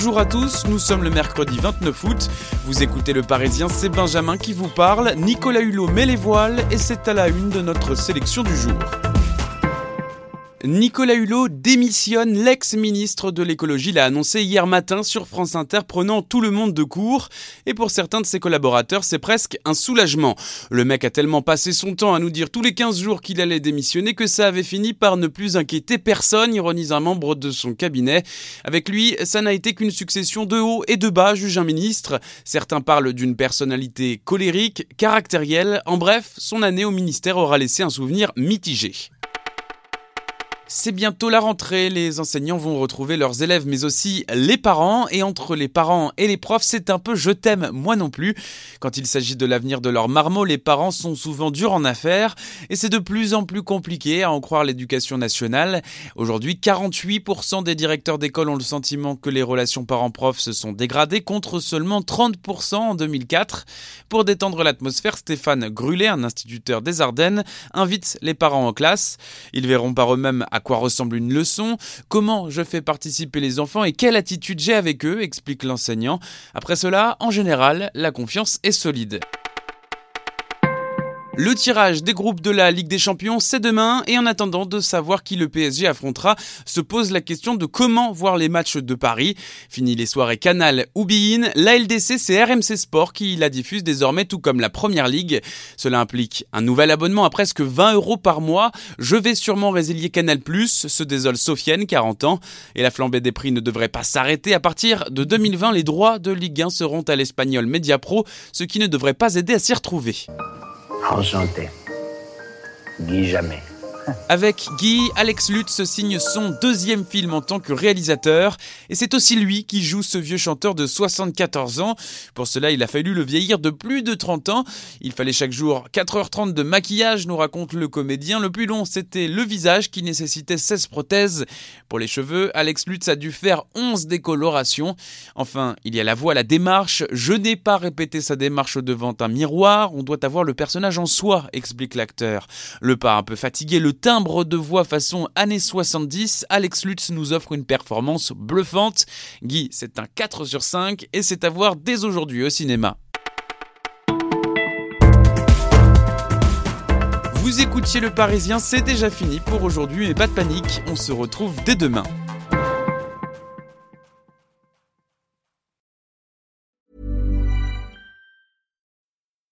Bonjour à tous, nous sommes le mercredi 29 août. Vous écoutez le Parisien, c'est Benjamin qui vous parle. Nicolas Hulot met les voiles et c'est à la une de notre sélection du jour. Nicolas Hulot démissionne, l'ex-ministre de l'écologie l'a annoncé hier matin sur France Inter prenant tout le monde de court et pour certains de ses collaborateurs c'est presque un soulagement. Le mec a tellement passé son temps à nous dire tous les 15 jours qu'il allait démissionner que ça avait fini par ne plus inquiéter personne, ironise un membre de son cabinet. Avec lui, ça n'a été qu'une succession de hauts et de bas, juge un ministre. Certains parlent d'une personnalité colérique, caractérielle, en bref, son année au ministère aura laissé un souvenir mitigé. C'est bientôt la rentrée, les enseignants vont retrouver leurs élèves mais aussi les parents et entre les parents et les profs c'est un peu je t'aime moi non plus. Quand il s'agit de l'avenir de leurs marmots, les parents sont souvent durs en affaires et c'est de plus en plus compliqué à en croire l'éducation nationale. Aujourd'hui 48% des directeurs d'école ont le sentiment que les relations parents-profs se sont dégradées contre seulement 30% en 2004. Pour détendre l'atmosphère, Stéphane Grulet, un instituteur des Ardennes, invite les parents en classe. Ils verront par eux-mêmes quoi ressemble une leçon, comment je fais participer les enfants et quelle attitude j'ai avec eux, explique l'enseignant. Après cela, en général, la confiance est solide. Le tirage des groupes de la Ligue des Champions, c'est demain, et en attendant de savoir qui le PSG affrontera, se pose la question de comment voir les matchs de Paris. Fini les soirées Canal ou Bein, la LDC, c'est RMC Sport qui la diffuse désormais, tout comme la Première Ligue. Cela implique un nouvel abonnement à presque 20 euros par mois. Je vais sûrement résilier Canal+, se désole Sofiane, 40 ans, et la flambée des prix ne devrait pas s'arrêter. À partir de 2020, les droits de Ligue 1 seront à l'espagnol Mediapro, ce qui ne devrait pas aider à s'y retrouver. Enchanté. Guy Jamais. Avec Guy, Alex Lutz signe son deuxième film en tant que réalisateur et c'est aussi lui qui joue ce vieux chanteur de 74 ans. Pour cela, il a fallu le vieillir de plus de 30 ans. Il fallait chaque jour 4h30 de maquillage, nous raconte le comédien. Le plus long, c'était le visage qui nécessitait 16 prothèses. Pour les cheveux, Alex Lutz a dû faire 11 décolorations. Enfin, il y a la voix, la démarche. Je n'ai pas répété sa démarche devant un miroir. On doit avoir le personnage en soi, explique l'acteur. Le pas un peu fatigué, le timbre de voix façon années 70, Alex Lutz nous offre une performance bluffante. Guy, c'est un 4 sur 5 et c'est à voir dès aujourd'hui au cinéma. Vous écoutiez Le Parisien, c'est déjà fini pour aujourd'hui, mais pas de panique, on se retrouve dès demain.